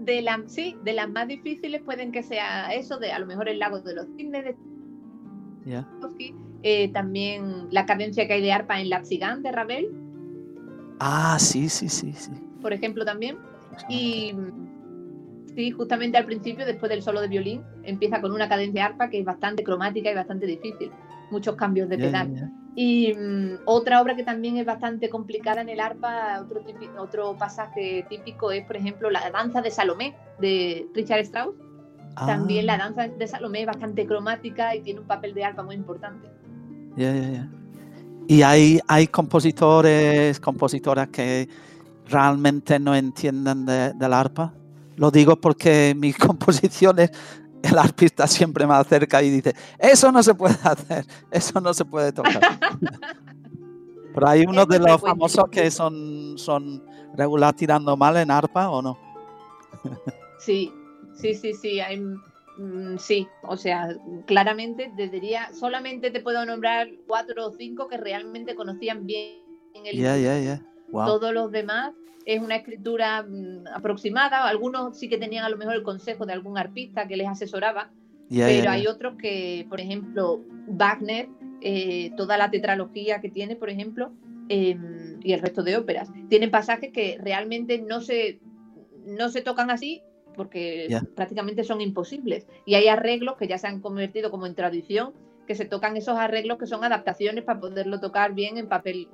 de sí, de las más difíciles pueden que sea eso, de a lo mejor el lago de los cisnes de eh, también la cadencia que hay de arpa en la Lapsigán de Ravel. Ah, sí, sí, sí, sí. Por ejemplo, también. Y sí, justamente al principio, después del solo de violín, empieza con una cadencia arpa que es bastante cromática y bastante difícil. Muchos cambios de pedal. Y mm, otra obra que también es bastante complicada en el arpa, otro, otro pasaje típico es, por ejemplo, la danza de Salomé de Richard Strauss. También la ah. danza de Salomé es bastante cromática y tiene un papel de arpa muy importante. Y hay, hay compositores, compositoras que realmente no entienden de, del arpa. Lo digo porque mis composiciones el artista siempre me acerca y dice, eso no se puede hacer, eso no se puede tocar. Pero hay uno de los famosos que son, son regular tirando mal en arpa o no. sí, sí, sí, sí, hay, sí, o sea, claramente debería, solamente te puedo nombrar cuatro o cinco que realmente conocían bien el yeah, yeah, yeah. Todos los demás es una escritura mm, aproximada. Algunos sí que tenían a lo mejor el consejo de algún arpista que les asesoraba, pero hay otros que, por ejemplo, Wagner, eh, toda la tetralogía que tiene, por ejemplo, em, y el resto de óperas. Tienen pasajes que realmente no se, no se tocan así porque prácticamente son imposibles. Y hay arreglos que ya se han convertido como en tradición, que se tocan esos arreglos que son adaptaciones para poderlo tocar bien en papel,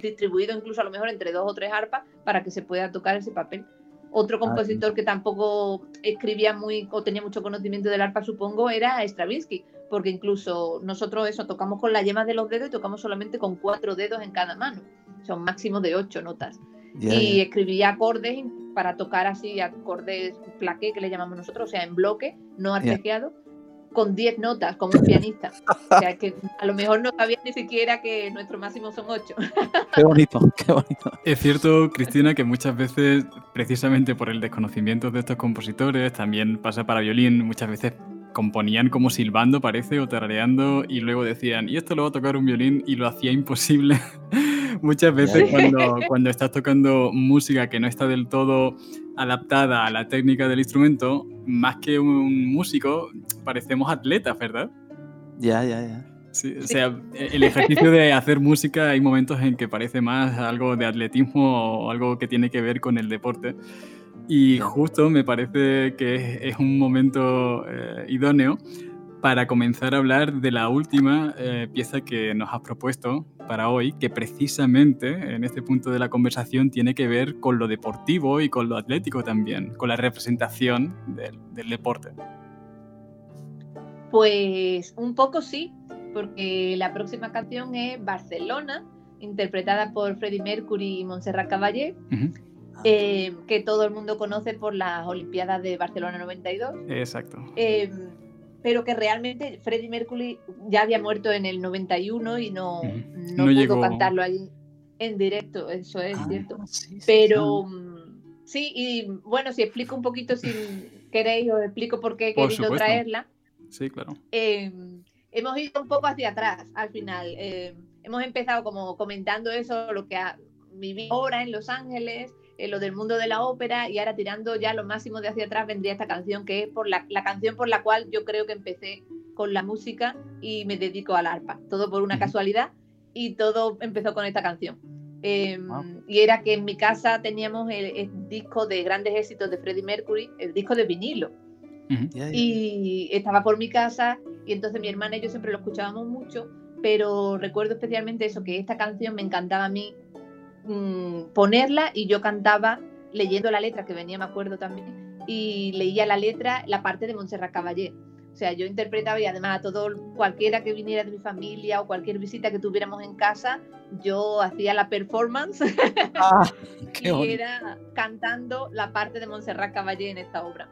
distribuido incluso a lo mejor entre dos o tres arpas para que se pueda tocar ese papel. Otro ah, compositor que tampoco escribía muy o tenía mucho conocimiento del arpa, supongo, era Stravinsky, porque incluso nosotros eso tocamos con la yema de los dedos y tocamos solamente con cuatro dedos en cada mano, son máximo de ocho notas. y escribía acordes para tocar así, acordes plaqué que le llamamos nosotros, o sea, en bloque, no arpegiado, con 10 notas, como un pianista. O sea, que a lo mejor no sabía ni siquiera que nuestro máximo son 8. Qué bonito, qué bonito. Es cierto, Cristina, que muchas veces, precisamente por el desconocimiento de estos compositores, también pasa para violín, muchas veces componían como silbando, parece, o tarareando, y luego decían, y esto lo va a tocar un violín, y lo hacía imposible. Muchas veces cuando, cuando estás tocando música que no está del todo adaptada a la técnica del instrumento, más que un músico, parecemos atletas, ¿verdad? Ya, ya, ya. Sí, o sea, el ejercicio de hacer música hay momentos en que parece más algo de atletismo o algo que tiene que ver con el deporte. Y justo me parece que es, un momento eh, idóneo para comenzar a hablar de la última eh, pieza que nos has propuesto para hoy, que precisamente en este punto de la conversación tiene que ver con lo deportivo y con lo atlético también, con la representación del, deporte. Pues un poco sí, porque la próxima canción es Barcelona, interpretada por Freddie Mercury y Montserrat Caballé. Eh, que todo el mundo conoce por las Olimpiadas de Barcelona 92. Exacto. Eh, pero que realmente Freddie Mercury ya había muerto en el 91 y no, no, pudo cantarlo ahí en directo, eso es ah, cierto. pero mm, sí, y bueno, si explico un poquito si queréis, os explico por qué he querido traerla. Sí, claro. Em, hemos ido un poco hacia atrás al final. Em, hemos empezado como comentando eso, lo que ha vivido ahora en Los Ángeles, eh, lo del mundo de la ópera y ahora tirando ya lo máximo de hacia atrás vendría esta canción que es por la, canción por la cual yo creo que empecé con la música y me dedico al arpa. Todo por una casualidad y todo empezó con esta canción. Em, y era que en mi casa teníamos el, disco de grandes éxitos de Freddie Mercury, el disco de vinilo. Y estaba por mi casa y entonces mi hermana y yo siempre lo escuchábamos mucho, pero recuerdo especialmente eso, que esta canción me encantaba a mí Mm, ponerla y yo cantaba leyendo la letra, que venía, me acuerdo también, y leía la letra, la parte de Montserrat Caballé. O sea, yo interpretaba y además a todo cualquiera que viniera de mi familia o cualquier visita que tuviéramos en casa, yo hacía la performance ah, y era cantando la parte de Montserrat Caballé en esta obra.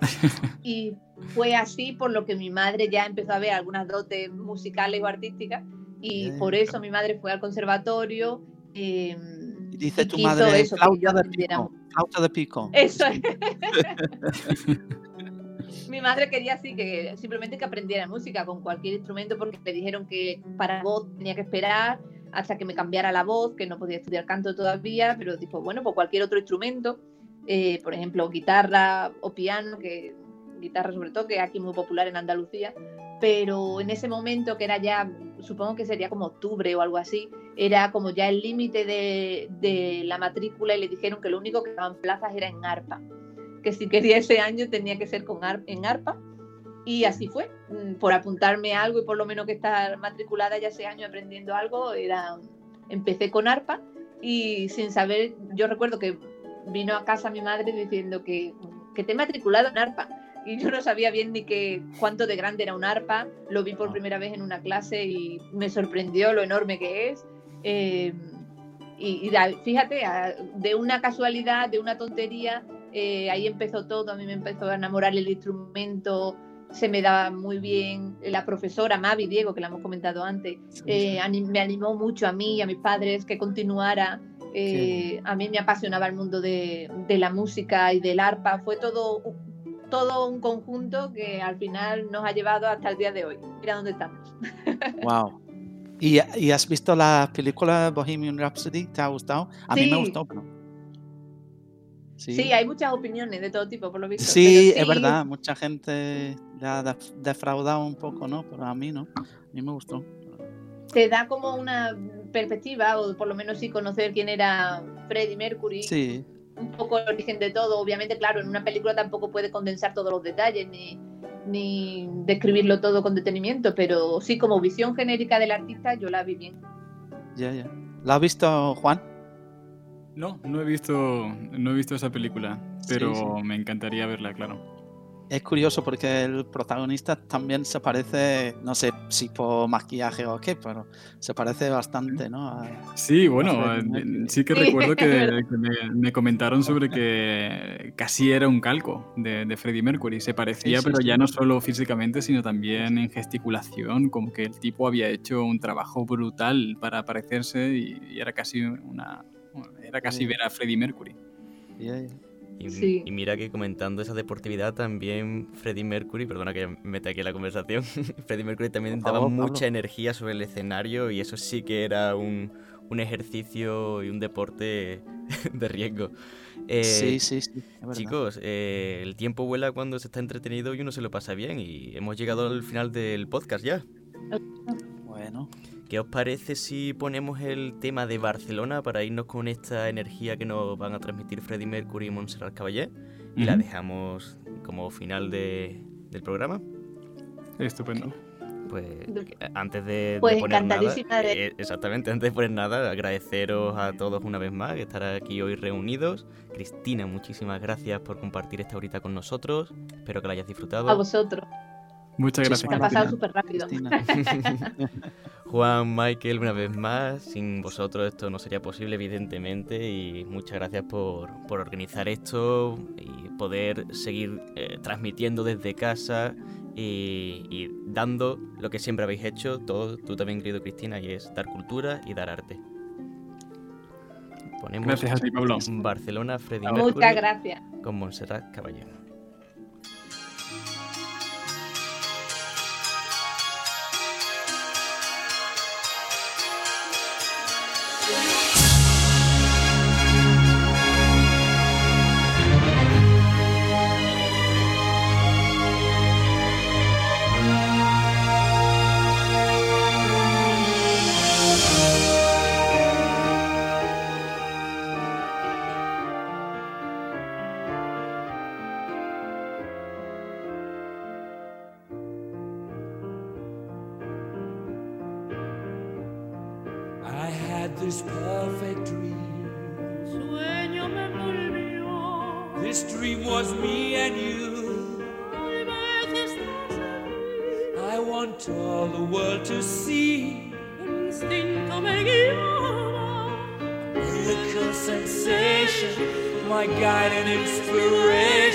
y fue así por lo que mi madre ya empezó a ver algunas dotes musicales o artísticas y por eso mi madre fue al conservatorio Em, dice tu madre, flauta, de pico, flauta de pico. Eso es. Mi madre quería así que simplemente que aprendiera música con cualquier instrumento porque le dijeron que para voz tenía que esperar hasta que me cambiara la voz, que no podía estudiar canto todavía, pero dijo, bueno, pues cualquier otro instrumento, eh, por ejemplo, guitarra o piano, que guitarra sobre todo, que es aquí muy popular en Andalucía, pero en ese momento que era ya, supongo que sería como octubre o algo así, era como ya el límite de, la matrícula y le dijeron que lo único que daban plazas era en arpa, que si quería ese año tenía que ser con en arpa. Y así fue, mm, por apuntarme a algo y por lo menos que estar matriculada ya ese año aprendiendo algo, era, empecé con arpa. Y sin saber, yo recuerdo que vino a casa mi madre diciendo que, que te he matriculado en arpa y yo no sabía bien ni que cuánto de grande era un arpa. Lo vi por ah. primera vez en una clase y me sorprendió lo enorme que es. Eh, y, fíjate, de una casualidad, de una tontería, eh, ahí empezó todo. A mí me empezó a enamorar el instrumento, se me daba muy bien. La profesora Mavi Diego, que la hemos comentado antes, eh, me animó mucho a mí y a mis padres que continuara. a mí me apasionaba el mundo de, de, la música y del arpa. Fue todo todo un conjunto que al final nos ha llevado hasta el día de hoy. Mira dónde estamos. Wow. ¿Y, has visto la película Bohemian Rhapsody? ¿Te ha gustado? A mí me gustó, Sí. sí. hay muchas opiniones de todo tipo, por lo visto. Sí, es verdad, mucha gente le ha defraudado un poco, ¿no? Pero a mí no, a mí me gustó. Te da como una perspectiva, o por lo menos sí conocer quién era Freddie Mercury. Sí. Un poco el origen de todo. Obviamente, claro, en una película tampoco puede condensar todos los detalles ni, ni describirlo todo con detenimiento, pero sí, como visión genérica del artista, yo la vi bien. Ya, ya. ¿La has visto, Juan? No, no he visto, no he visto esa película, pero me encantaría verla, claro es curioso porque el protagonista también se parece, no sé si por maquillaje o qué, pero se parece bastante, ¿no? sí, bueno, sí que recuerdo que, me, comentaron sobre que casi era un calco de, de Freddie Mercury. Se parecía, pero ya no solo físicamente, sino también en gesticulación, como que el tipo había hecho un trabajo brutal para parecerse y, era casi una... Era casi ver a Freddie Mercury. Y, mira que comentando esa deportividad también Freddie Mercury, perdona que me meta aquí la conversación, Freddie Mercury también daba mucha energía sobre el escenario y eso sí que era un, un ejercicio y un deporte de riesgo. Eh, sí, sí, sí. Chicos, eh, el tiempo vuela cuando se está entretenido y uno se lo pasa bien y hemos llegado al final del podcast ya. Bueno. ¿Qué os parece si ponemos el tema de Barcelona para irnos con esta energía que nos van a transmitir Freddie Mercury y Montserrat Caballé? Y la dejamos como final de, del programa. Estupendo. Pues antes de, pues poner nada, eh, exactamente, antes de poner nada, agradeceros a todos una vez más que estar aquí hoy reunidos. Cristina, muchísimas gracias por compartir esta horita con nosotros. Espero que la hayas disfrutado. A vosotros. Muchas gracias. Se ha pasado súper rápido. Juan, Michael, una vez más, sin vosotros esto no sería posible, evidentemente, y muchas gracias por, organizar esto y poder seguir eh, transmitiendo desde casa y, dando lo que siempre habéis hecho, todo, tú también, querido Cristina, y es dar cultura y dar arte. Ponemos gracias a ti, Pablo. Barcelona, Freddy Muchas gracias. Con Montserrat Caballero. had this perfect dream. This dream was me and you. I want all the world to see. A Miracle sensation, my guide and inspiration.